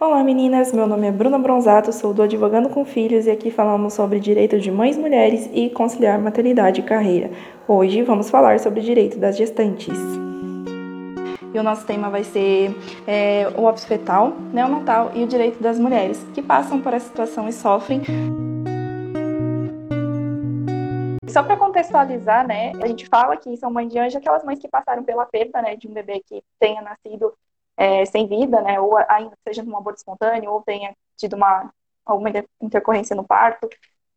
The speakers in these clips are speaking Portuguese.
Olá meninas, meu nome é Bruna Bronzato, sou do Advogando com Filhos e aqui falamos sobre direito de mães mulheres e conciliar maternidade e carreira. Hoje vamos falar sobre o direito das gestantes. E o nosso tema vai ser é, o óbito fetal, neonatal e o direito das mulheres que passam por essa situação e sofrem. Só para contextualizar, né, a gente fala que são mães de anjo aquelas mães que passaram pela perda, né, de um bebê que tenha nascido é, sem vida, né, ou ainda seja num aborto espontâneo, ou tenha tido uma, alguma intercorrência no parto.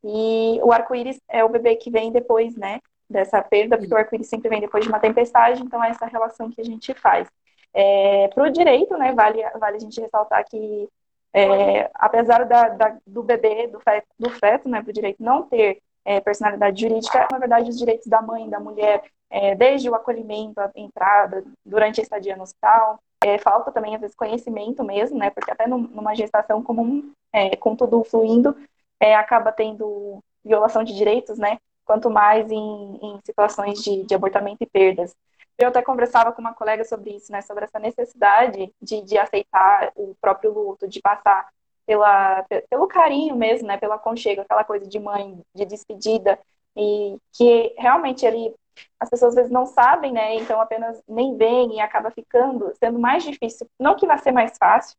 E o arco-íris é o bebê que vem depois, né, dessa perda, porque o arco-íris sempre vem depois de uma tempestade, então é essa relação que a gente faz. É, Para o direito, né, vale, vale a gente ressaltar que, é, apesar da, da, do bebê, do feto, do feto né, para o direito não ter é, personalidade jurídica, na verdade, os direitos da mãe, da mulher, é, desde o acolhimento, a entrada, durante a estadia no hospital, é, falta também, às vezes, conhecimento mesmo, né? Porque até numa gestação comum, é, com tudo fluindo, é, acaba tendo violação de direitos, né? Quanto mais em, em situações de, de, abortamento e perdas. Eu até conversava com uma colega sobre isso, né? Sobre essa necessidade de, de aceitar o próprio luto, de passar pela, pelo carinho mesmo, né? Pelo aconchego, aquela coisa de mãe, de despedida, e que realmente ele as pessoas às vezes não sabem, né? Então apenas nem veem e acaba ficando sendo mais difícil. Não que vai ser mais fácil,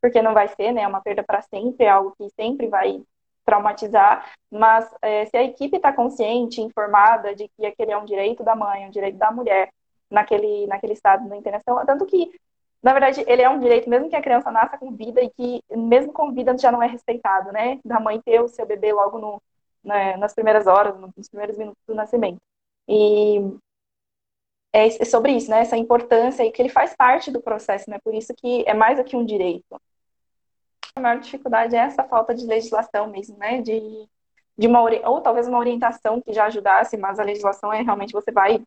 porque não vai ser, né? É uma perda para sempre, é algo que sempre vai traumatizar, mas é, se a equipe está consciente, informada de que aquele é um direito da mãe, um direito da mulher naquele, naquele estado da internação, tanto que, na verdade, ele é um direito, mesmo que a criança nasça com vida e que, mesmo com vida, já não é respeitado, né? Da mãe ter o seu bebê logo no, né, nas primeiras horas, nos primeiros minutos do nascimento. E é sobre isso, né? Essa importância e que ele faz parte do processo, né? Por isso que é mais do que um direito. A maior dificuldade é essa falta de legislação mesmo, né? De, de uma ou talvez uma orientação que já ajudasse, mas a legislação é realmente você vai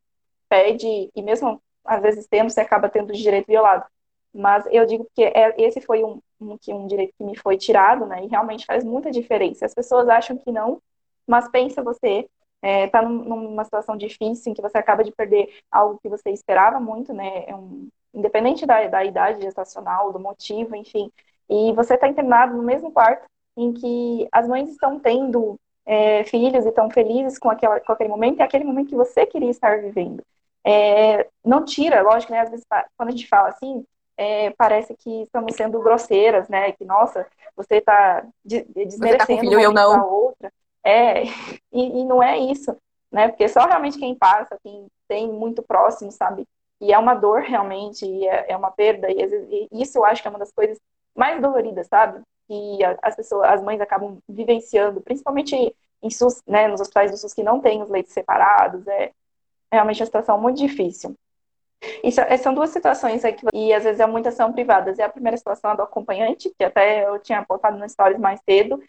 pede e mesmo às vezes tendo você acaba tendo o direito violado. Mas eu digo que é, esse foi um, um, um direito que me foi tirado, né? E realmente faz muita diferença. As pessoas acham que não, mas pensa você está é, tá numa situação difícil em que você acaba de perder algo que você esperava muito, né? É um, independente da, da idade gestacional, do motivo, enfim. E você está internado no mesmo quarto em que as mães estão tendo é, filhos e estão felizes com, aquela, com aquele momento, e é aquele momento que você queria estar vivendo. É, não tira, lógico, né? Às vezes, quando a gente fala assim, é, parece que estamos sendo grosseiras, né? Que, nossa, você está desmerecendo você tá com filho, eu não. outra. É, e, e, não é isso, né? Porque só realmente quem passa, quem tem muito próximo, sabe? E é uma dor realmente, e é, é uma perda, e, e, isso eu acho que é uma das coisas mais doloridas, sabe? Que as pessoas, as mães acabam vivenciando, principalmente em SUS, né, nos hospitais do SUS que não tem os leitos separados, é realmente uma situação muito difícil. Isso, são duas situações aqui, e às vezes é muitas são privadas. É a primeira situação do acompanhante, que até eu tinha apontado no stories mais cedo,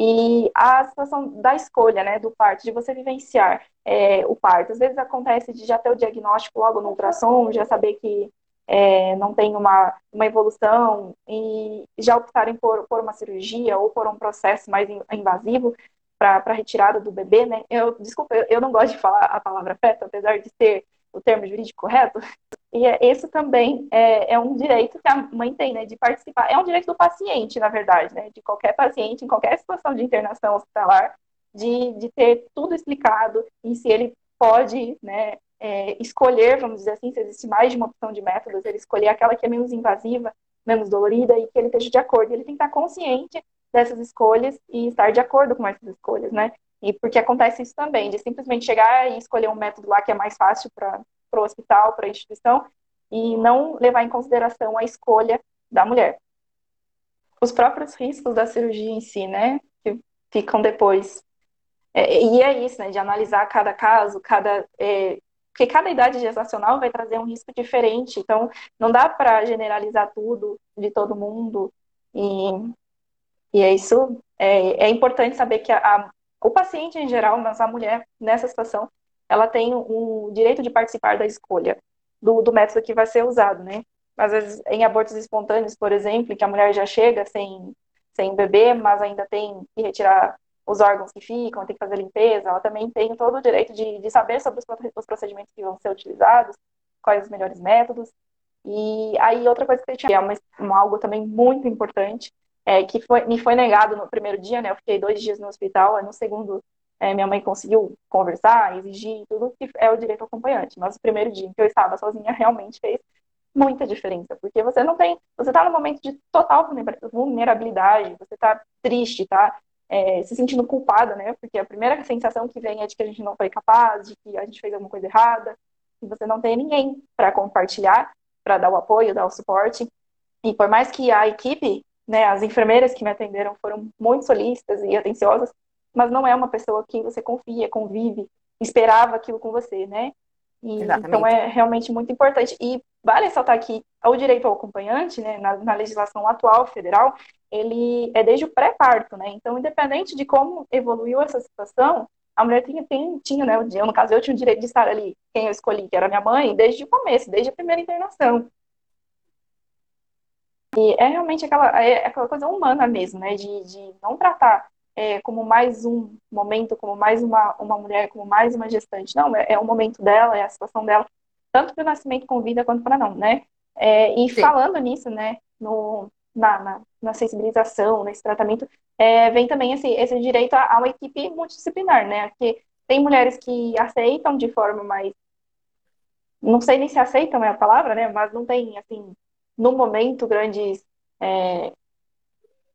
e a situação da escolha, né, do parto, de você vivenciar é, o parto. Às vezes acontece de já ter o diagnóstico logo no ultrassom, já saber que é, não tem uma, uma evolução e já optarem por, por uma cirurgia ou por um processo mais invasivo para retirada do bebê, né? Eu, desculpa, eu, não gosto de falar a palavra feto, apesar de ser o termo jurídico correto, e é, esse também é, é, um direito que a mãe tem, né, de participar. É um direito do paciente, na verdade, né, de qualquer paciente, em qualquer situação de internação hospitalar, de, de ter tudo explicado e se ele pode, né, é, escolher, vamos dizer assim, se existe mais de uma opção de métodos, ele escolher aquela que é menos invasiva, menos dolorida e que ele esteja de acordo. Ele tem que estar consciente dessas escolhas e estar de acordo com essas escolhas, né? E porque acontece isso também, de simplesmente chegar e escolher um método lá que é mais fácil para o hospital, para a instituição, e não levar em consideração a escolha da mulher. Os próprios riscos da cirurgia em si, né, que ficam depois. É, e é isso, né, de analisar cada caso, cada. É, porque cada idade gestacional vai trazer um risco diferente, então não dá para generalizar tudo de todo mundo. E, e é isso. É, é importante saber que a, a o paciente em geral, mas a mulher nessa situação, ela tem o direito de participar da escolha do, do método que vai ser usado, né? Às vezes, em abortos espontâneos, por exemplo, que a mulher já chega sem, sem bebê, mas ainda tem que retirar os órgãos que ficam, tem que fazer limpeza, ela também tem todo o direito de, de saber sobre os, os procedimentos que vão ser utilizados, quais os melhores métodos. E aí outra coisa que eu tinha, é uma, algo também muito importante, é que foi, me foi negado no primeiro dia, né? Eu fiquei dois dias no hospital, no segundo é, minha mãe conseguiu conversar, exigir tudo que é o direito acompanhante. Mas o primeiro dia em que eu estava sozinha realmente fez muita diferença, porque você não tem, você está num momento de total vulnerabilidade, você está triste, tá é, se sentindo culpada, né? Porque a primeira sensação que vem é de que a gente não foi capaz, de que a gente fez alguma coisa errada, e você não tem ninguém para compartilhar, para dar o apoio, dar o suporte. E por mais que a equipe, né, as enfermeiras que me atenderam foram muito solícitas e atenciosas, mas não é uma pessoa que você confia, convive, esperava aquilo com você, né? E, então é realmente muito importante. E vale ressaltar que o direito ao acompanhante, né, na, na legislação atual federal, ele é desde o pré-parto, né? Então, independente de como evoluiu essa situação, a mulher tinha, tinha, tinha né? Eu, no caso, eu tinha o direito de estar ali, quem eu escolhi, que era minha mãe, desde o começo, desde a primeira internação. E é realmente aquela, é aquela coisa humana mesmo, né? De, de não tratar é, como mais um momento, como mais uma, uma mulher, como mais uma gestante. Não, é, é o momento dela, é a situação dela, tanto para o nascimento com vida quanto para não, né? É, e Sim. falando nisso, né, no, na, na, na sensibilização, nesse tratamento, é, vem também esse, esse direito a, a, uma equipe multidisciplinar, né? Porque tem mulheres que aceitam de forma mais. Não sei nem se aceitam é a palavra, né? Mas não tem, assim, no momento, grandes. É,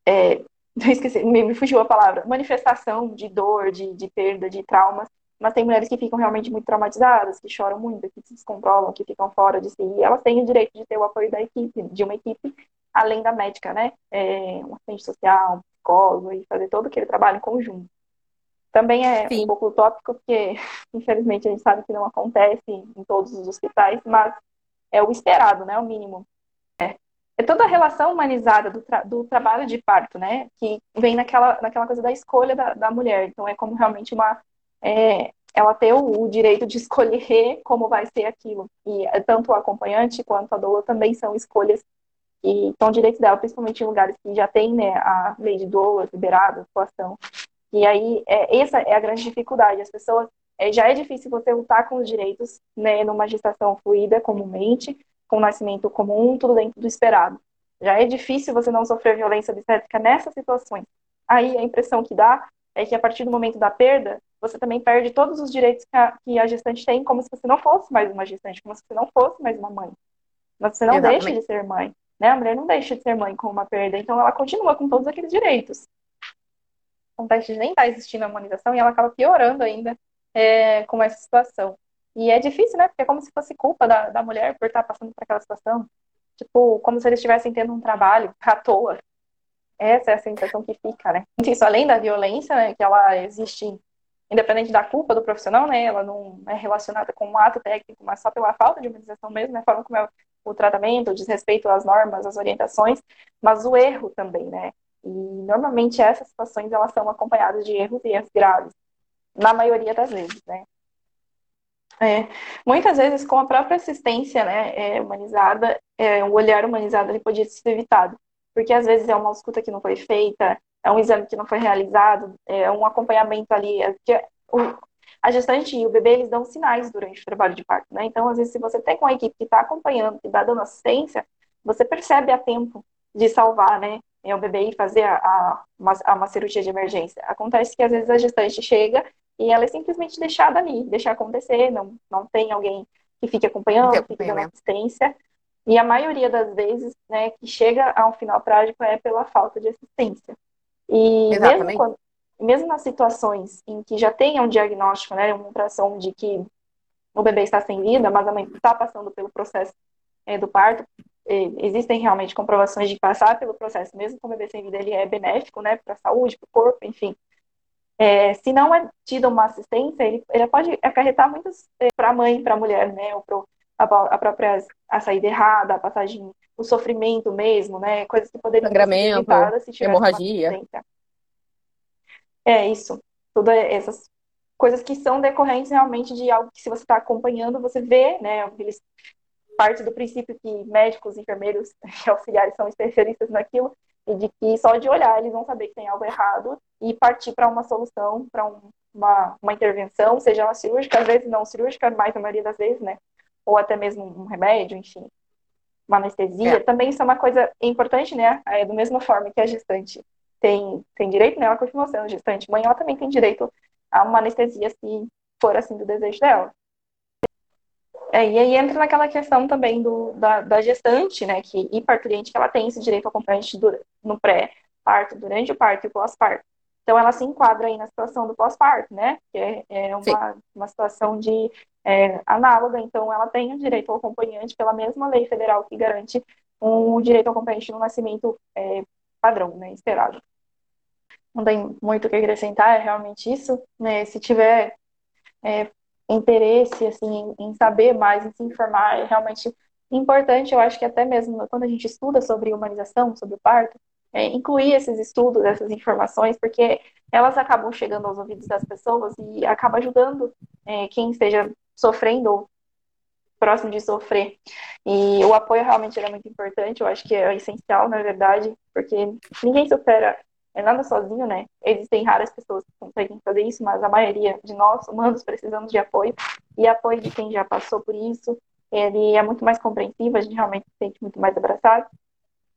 é, esqueci, me, me fugiu a palavra. Manifestação de dor, de, de perda, de traumas mas tem mulheres que ficam realmente muito traumatizadas, que choram muito, que se descontrolam, que ficam fora de si, e elas têm o direito de ter o apoio da equipe, de uma equipe além da médica, né? É, um assistente social, um psicólogo, e fazer todo aquele trabalho em conjunto. Também é Sim. um pouco utópico, porque infelizmente a gente sabe que não acontece em todos os hospitais, mas é o esperado, né? O mínimo. É, é toda a relação humanizada do, tra do, trabalho de parto, né? Que vem naquela, naquela coisa da escolha da, da mulher. Então é como realmente uma é, ela ter o, o, direito de escolher como vai ser aquilo. E é, tanto o acompanhante quanto a doula também são escolhas que são direitos dela, principalmente em lugares que já tem né, a lei de doula liberada, situação. E aí, é, essa é a grande dificuldade. As pessoas, é, já é difícil você lutar com os direitos né, numa gestação fluida, comumente, com nascimento comum, tudo dentro do esperado. Já é difícil você não sofrer violência obstétrica nessas situações. Aí a impressão que dá é que a partir do momento da perda, você também perde todos os direitos que a, que a gestante tem, como se você não fosse mais uma gestante, como se você não fosse mais uma mãe. Mas você não Exatamente. deixa de ser mãe. Né? A mulher não deixa de ser mãe com uma perda, então ela continua com todos aqueles direitos. Acontece de nem estar tá existindo a harmonização e ela acaba piorando ainda é, com essa situação. E é difícil, né? Porque é como se fosse culpa da, da mulher por estar passando por aquela situação. Tipo, como se eles estivessem tendo um trabalho à toa. Essa é a sensação que fica, né? Isso, além da violência, né, que ela existe independente da culpa do profissional, né? Ela não é relacionada com um ato técnico, mas só pela falta de humanização mesmo, né? A forma como é o tratamento, o desrespeito às normas, às orientações, mas o erro também, né? E normalmente essas situações elas são acompanhadas de erros e erros graves, na maioria das vezes, né? É, muitas vezes com a própria assistência né, é, humanizada, é, o olhar humanizado ele podia ser evitado, porque às vezes é uma escuta que não foi feita, é um exame que não foi realizado, é um acompanhamento ali, é, que o, a gestante e o bebê, eles dão sinais durante o trabalho de parto, né? Então, às vezes, se você tem uma equipe que está acompanhando, que está dando assistência, você percebe a tempo de salvar, né? É o bebê e fazer a, a, uma, uma cirurgia de emergência. Acontece que, às vezes, a gestante chega e ela é simplesmente deixada ali, deixar acontecer, não, não tem alguém que fique acompanhando, que fique dando assistência. E a maioria das vezes, né, que chega a um final trágico é pela falta de assistência. E Exatamente. mesmo, quando, mesmo nas situações em que já tenha um diagnóstico, né, uma impressão de que o bebê está sem vida, mas a mãe está passando pelo processo é, do parto, existem realmente comprovações de passar pelo processo, mesmo com o bebê sem vida, ele é benéfico, né, para a saúde, para o corpo, enfim. É, se não é tida uma assistência, ele, ele pode acarretar muitas é, para a mãe, para a mulher, né, ou para a, a própria a saída errada, a passagem o sofrimento mesmo, né? Coisas que poderiam ser evitadas se tivesse hemorragia. É isso. Todas essas coisas que são decorrentes realmente de algo que se você está acompanhando, você vê, né? Eles parte do princípio que médicos, enfermeiros e auxiliares são especialistas naquilo e de que só de olhar eles vão saber que tem algo errado e partir para uma solução, para um, uma, uma intervenção, seja ela cirúrgica, às vezes não cirúrgica, mas a maioria das vezes, né? Ou até mesmo um remédio, enfim. uma anestesia, é. também isso é uma coisa importante, né? É, do mesma forma que a gestante tem, tem direito, né? Ela continua sendo gestante. Mãe, ela também tem direito a uma anestesia se for assim do desejo dela. É, e aí entra naquela questão também do, da, da gestante, né? Que, e parturiente, que ela tem esse direito ao acompanhante no pré-parto, durante o parto e pós-parto. Então, ela se enquadra aí na situação do pós-parto, né? Que é, é uma, uma situação de é, análoga. Então, ela tem o direito ao acompanhante pela mesma lei federal que garante um direito ao acompanhante no nascimento é, padrão, né? Esperado. Não tem muito o que acrescentar, é realmente isso. Né? Se tiver é, interesse, assim, em, saber mais, em se informar, é realmente importante. Eu acho que até mesmo quando a gente estuda sobre humanização, sobre o parto, é, incluir esses estudos, essas informações, porque elas acabam chegando aos ouvidos das pessoas e acaba ajudando é, quem esteja sofrendo ou próximo de sofrer. E o apoio realmente é muito importante, eu acho que é essencial, na verdade, porque ninguém supera é nada sozinho, né? Existem raras pessoas que conseguem fazer isso, mas a maioria de nós, humanos, precisamos de apoio. E apoio de quem já passou por isso, ele é muito mais compreensivo, a gente realmente se sente muito mais abraçado.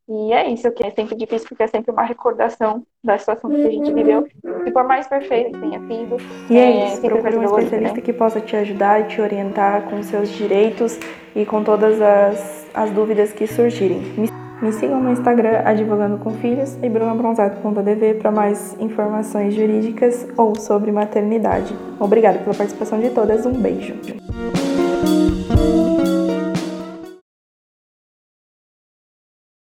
E é isso que é sempre difícil, porque é sempre uma recordação da situação que a gente viveu. E por mais perfeito que tenha sido. E é, é isso, procure um especialista né? que possa te ajudar e te orientar com seus direitos e com todas as, as dúvidas que surgirem. Me, sigam no Instagram, Advogando com Filhos, e brunabronzado.dv para mais informações jurídicas ou sobre maternidade. Obrigada pela participação de todas, um beijo.